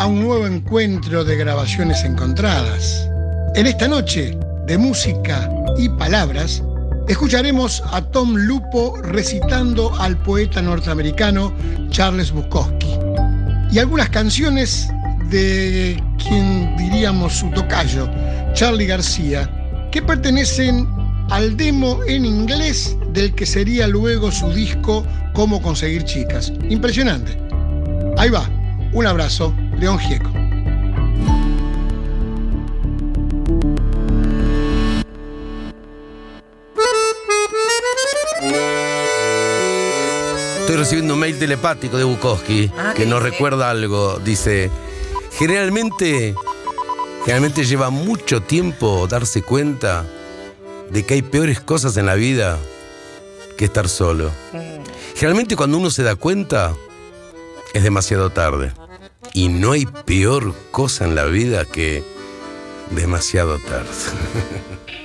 A un nuevo encuentro de grabaciones encontradas. En esta noche de música y palabras, escucharemos a Tom Lupo recitando al poeta norteamericano Charles Bukowski y algunas canciones de quien diríamos su tocayo, Charlie García, que pertenecen al demo en inglés del que sería luego su disco Cómo conseguir chicas. Impresionante. Ahí va. Un abrazo, León Gieco. Estoy recibiendo un mail telepático de Bukowski Ah, que ¿qué nos dice? recuerda algo. Dice, generalmente, generalmente lleva mucho tiempo darse cuenta de que hay peores cosas en la vida que estar solo. Generalmente cuando uno se da cuenta es demasiado tarde. Y no hay peor cosa en la vida que demasiado tarde.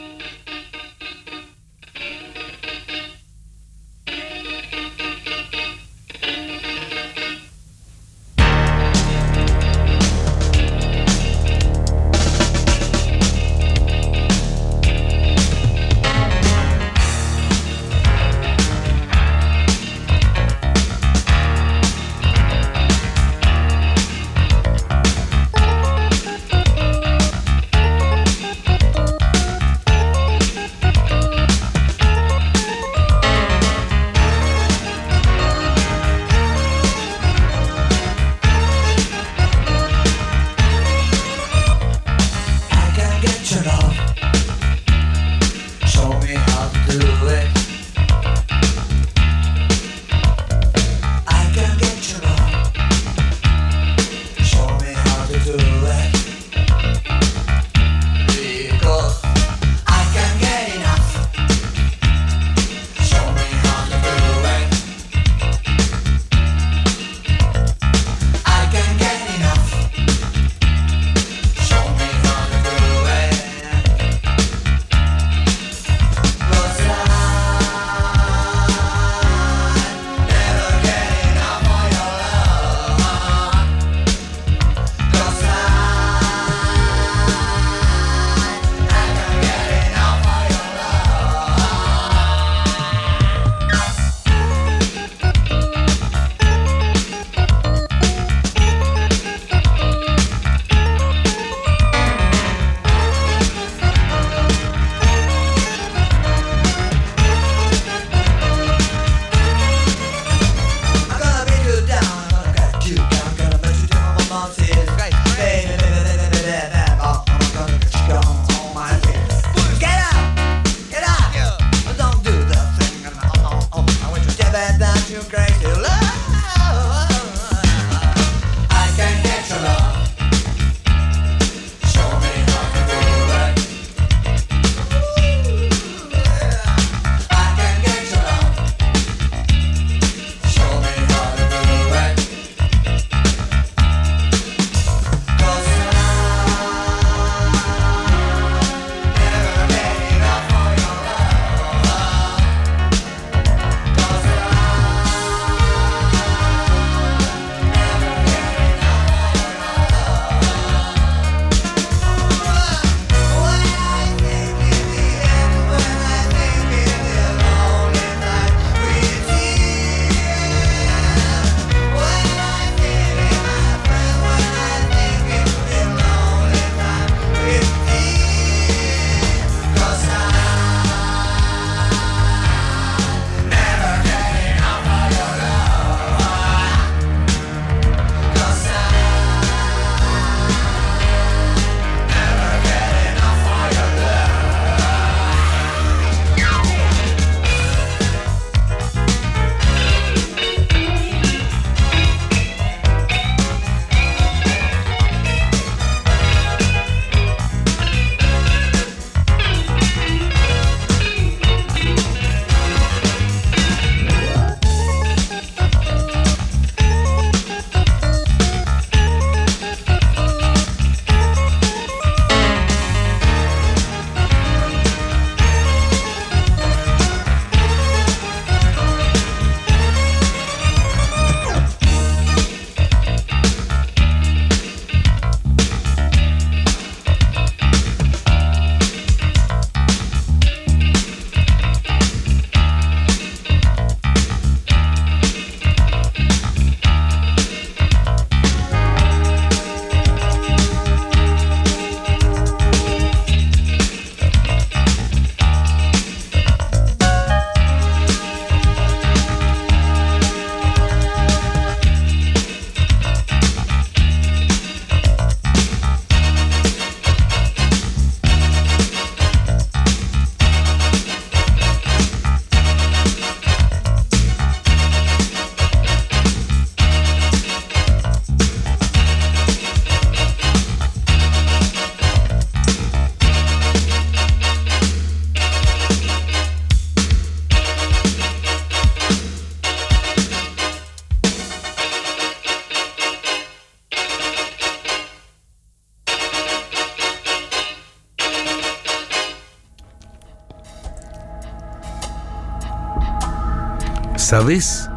¿Sabes?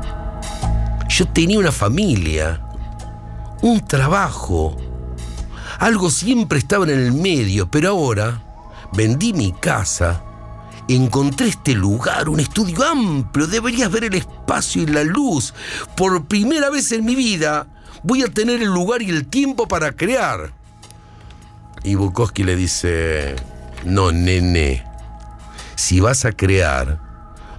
Yo tenía una familia, un trabajo, algo siempre estaba en el medio, pero ahora vendí mi casa, encontré este lugar, un estudio amplio, deberías ver el espacio y la luz. Por primera vez en mi vida voy a tener el lugar y el tiempo para crear. Y Bukowski le dice, no, nene, si vas a crear,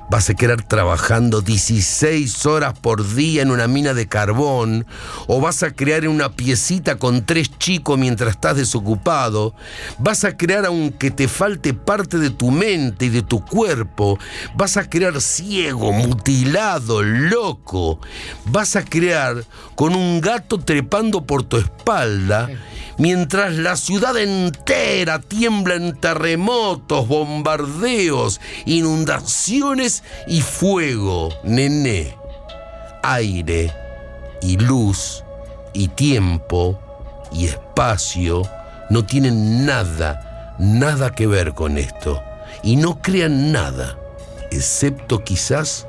vas a quedar trabajando 16 horas por día en una mina de carbón, o vas a crear en una piecita con tres chicos mientras estás desocupado, vas a crear aunque te falte parte de tu mente y de tu cuerpo, vas a crear ciego, mutilado, loco, vas a crear con un gato trepando por tu espalda mientras la ciudad entera tiembla en terremotos, bombardeos, inundaciones y fuego, nené. Aire y luz y tiempo y espacio no tienen nada, nada que ver con esto. Y no crean nada, excepto quizás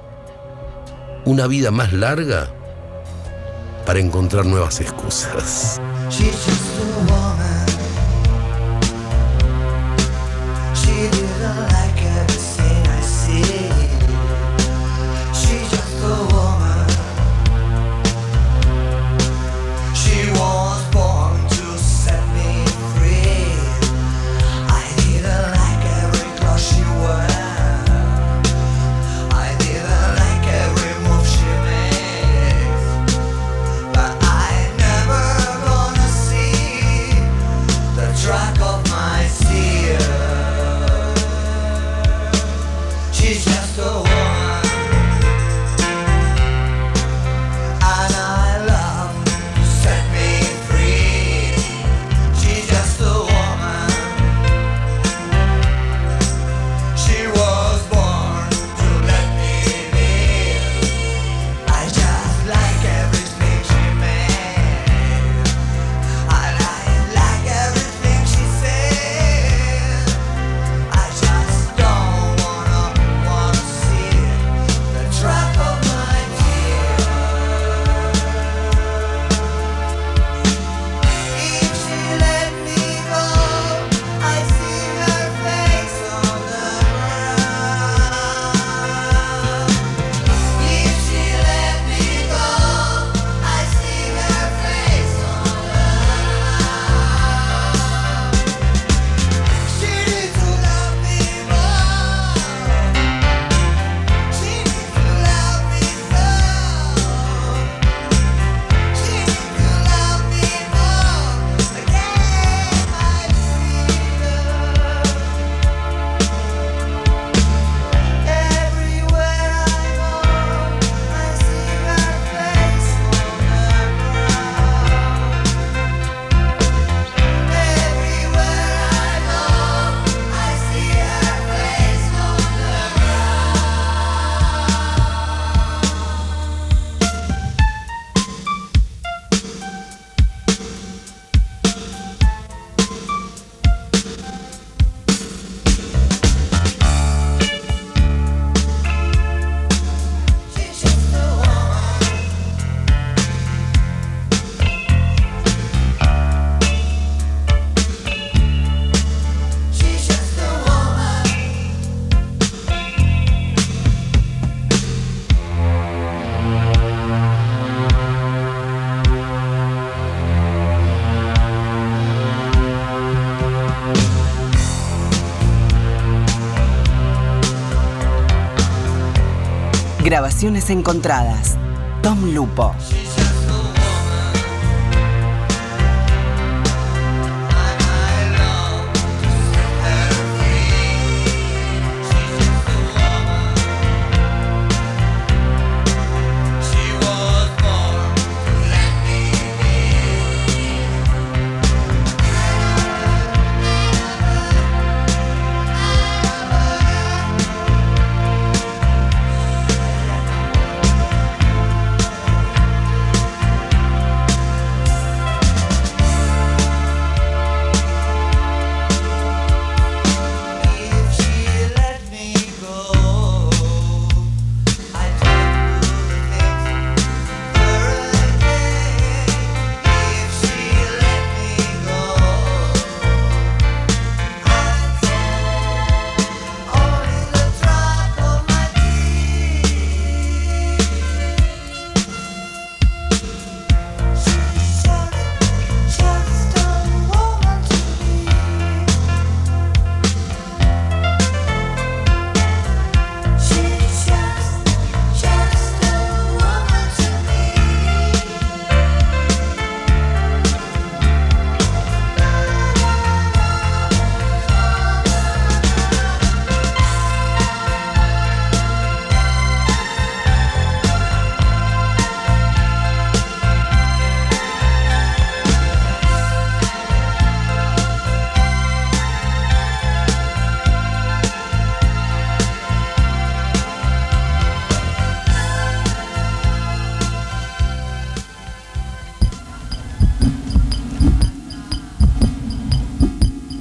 una vida más larga para encontrar nuevas excusas. She's just a woman. Grabaciones encontradas. Tom Lupo.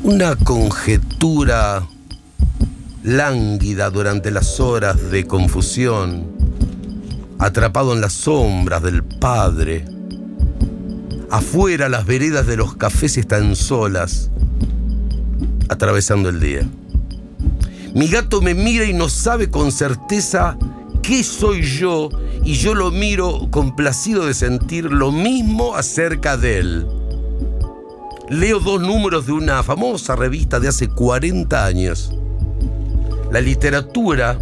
Una conjetura lánguida durante las horas de confusión, atrapado en las sombras del Padre. Afuera las veredas de los cafés están solas, atravesando el día. Mi gato me mira y no sabe con certeza qué soy yo y yo lo miro complacido de sentir lo mismo acerca de él. Leo dos números de una famosa revista de hace 40 años. La literatura,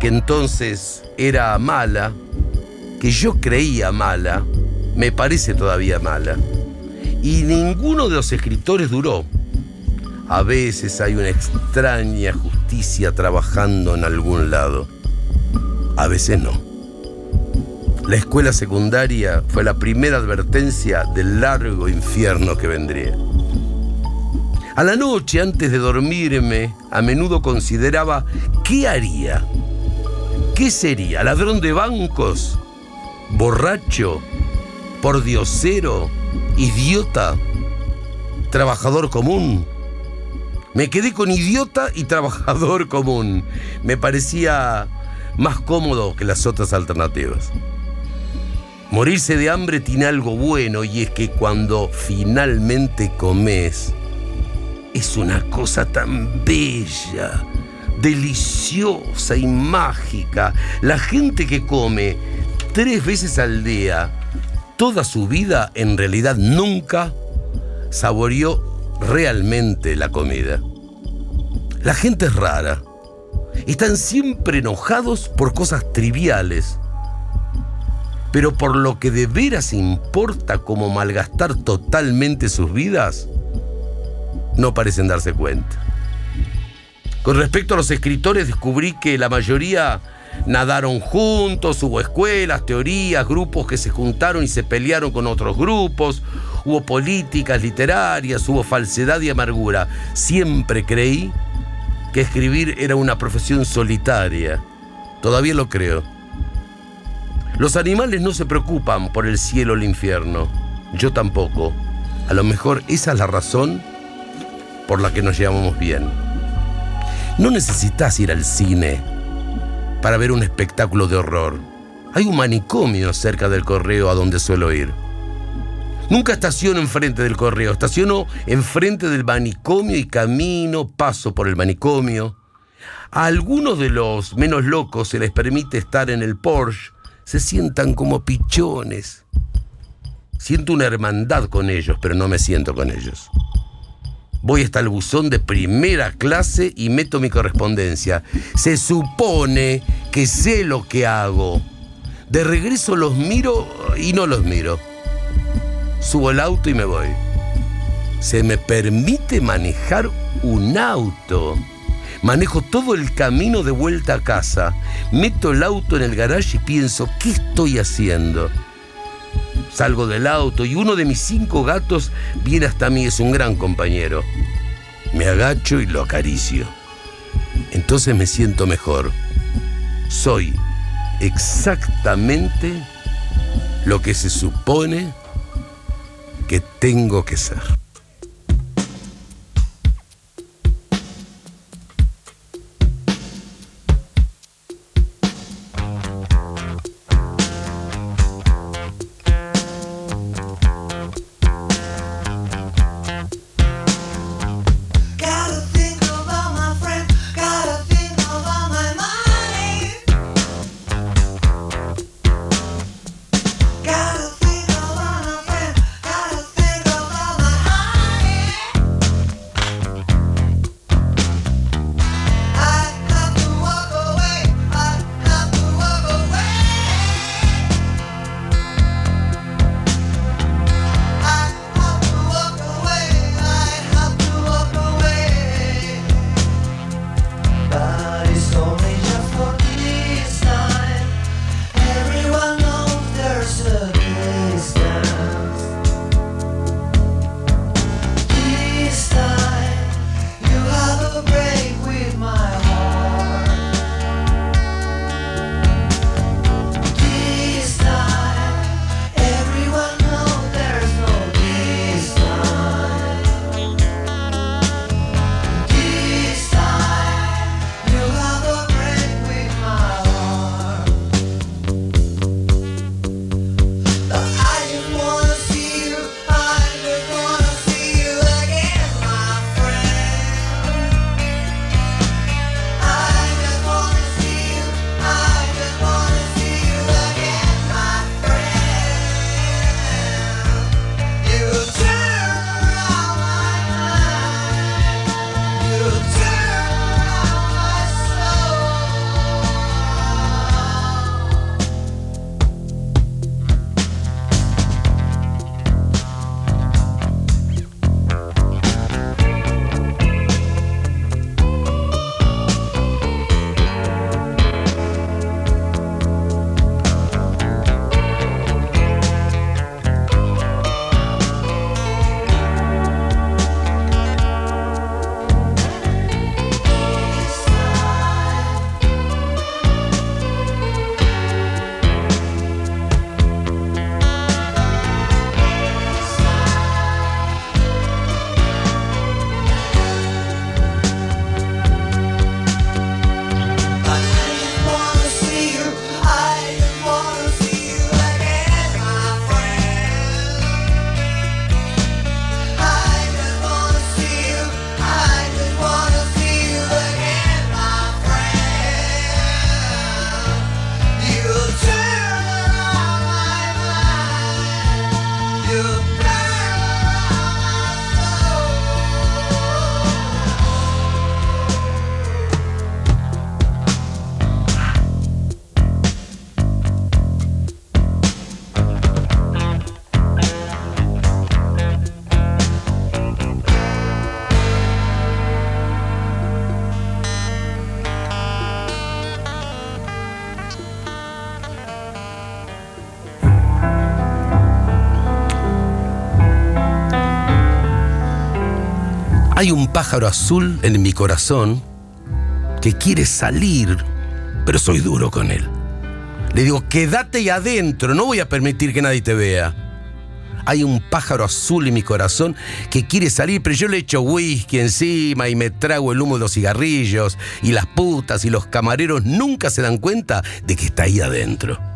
que entonces era mala, que yo creía mala, me parece todavía mala. Y ninguno de los escritores duró. A veces hay una extraña justicia trabajando en algún lado. A veces no. La escuela secundaria fue la primera advertencia del largo infierno que vendría. A la noche, antes de dormirme, a menudo consideraba qué haría. ¿Qué sería? ¿Ladrón de bancos? ¿Borracho? ¿Pordiosero? ¿Idiota? ¿Trabajador común? Me quedé con idiota y trabajador común. Me parecía más cómodo que las otras alternativas. Morirse de hambre tiene algo bueno y es que cuando finalmente comes, es una cosa tan bella, deliciosa y mágica. La gente que come tres veces al día, toda su vida en realidad nunca saboreó realmente la comida. La gente es rara. Están siempre enojados por cosas triviales. Pero por lo que de veras importa como malgastar totalmente sus vidas, no parecen darse cuenta. Con respecto a los escritores, descubrí que la mayoría nadaron juntos, hubo escuelas, teorías, grupos que se juntaron y se pelearon con otros grupos, hubo políticas literarias, hubo falsedad y amargura. Siempre creí que escribir era una profesión solitaria. Todavía lo creo. Los animales no se preocupan por el cielo o el infierno. Yo tampoco. A lo mejor esa es la razón por la que nos llevamos bien. No necesitas ir al cine para ver un espectáculo de horror. Hay un manicomio cerca del correo a donde suelo ir. Nunca estaciono enfrente del correo, estaciono enfrente del manicomio y camino, paso por el manicomio. A algunos de los menos locos se les permite estar en el Porsche, se sientan como pichones. Siento una hermandad con ellos, pero no me siento con ellos. Voy hasta el buzón de primera clase y meto mi correspondencia. Se supone que sé lo que hago. De regreso los miro y no los miro. Subo el auto y me voy. Se me permite manejar un auto. Manejo todo el camino de vuelta a casa. Meto el auto en el garage y pienso, ¿qué estoy haciendo? Salgo del auto y uno de mis cinco gatos viene hasta mí, es un gran compañero. Me agacho y lo acaricio. Entonces me siento mejor. Soy exactamente lo que se supone que tengo que ser. Hay un pájaro azul en mi corazón que quiere salir, pero soy duro con él. Le digo, quédate adentro, no voy a permitir que nadie te vea. Hay un pájaro azul en mi corazón que quiere salir, pero yo le echo whisky encima y me trago el humo de los cigarrillos y las putas y los camareros nunca se dan cuenta de que está ahí adentro.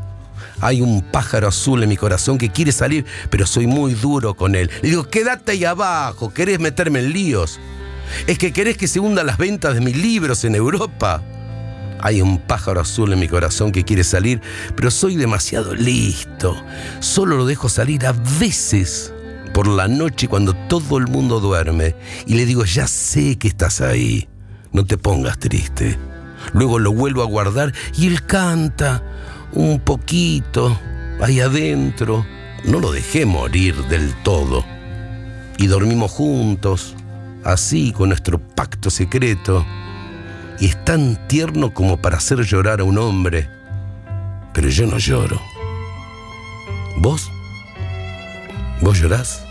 Hay un pájaro azul en mi corazón que quiere salir, pero soy muy duro con él. Le digo, quédate ahí abajo, querés meterme en líos. Es que querés que se hundan las ventas de mis libros en Europa. Hay un pájaro azul en mi corazón que quiere salir, pero soy demasiado listo. Solo lo dejo salir a veces por la noche cuando todo el mundo duerme. Y le digo, ya sé que estás ahí. No te pongas triste. Luego lo vuelvo a guardar y él canta un poquito ahí adentro. No lo dejé morir del todo. Y dormimos juntos, así con nuestro pacto secreto. Y es tan tierno como para hacer llorar a un hombre. Pero yo no lloro. ¿Vos? ¿Vos llorás?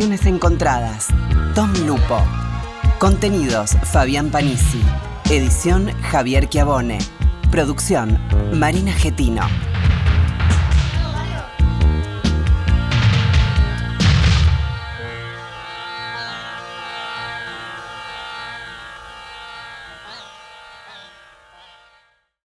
Encontradas. Tom Lupo. Contenidos Fabián Panisi. Edición Javier Chiavone. Producción Marina Getino.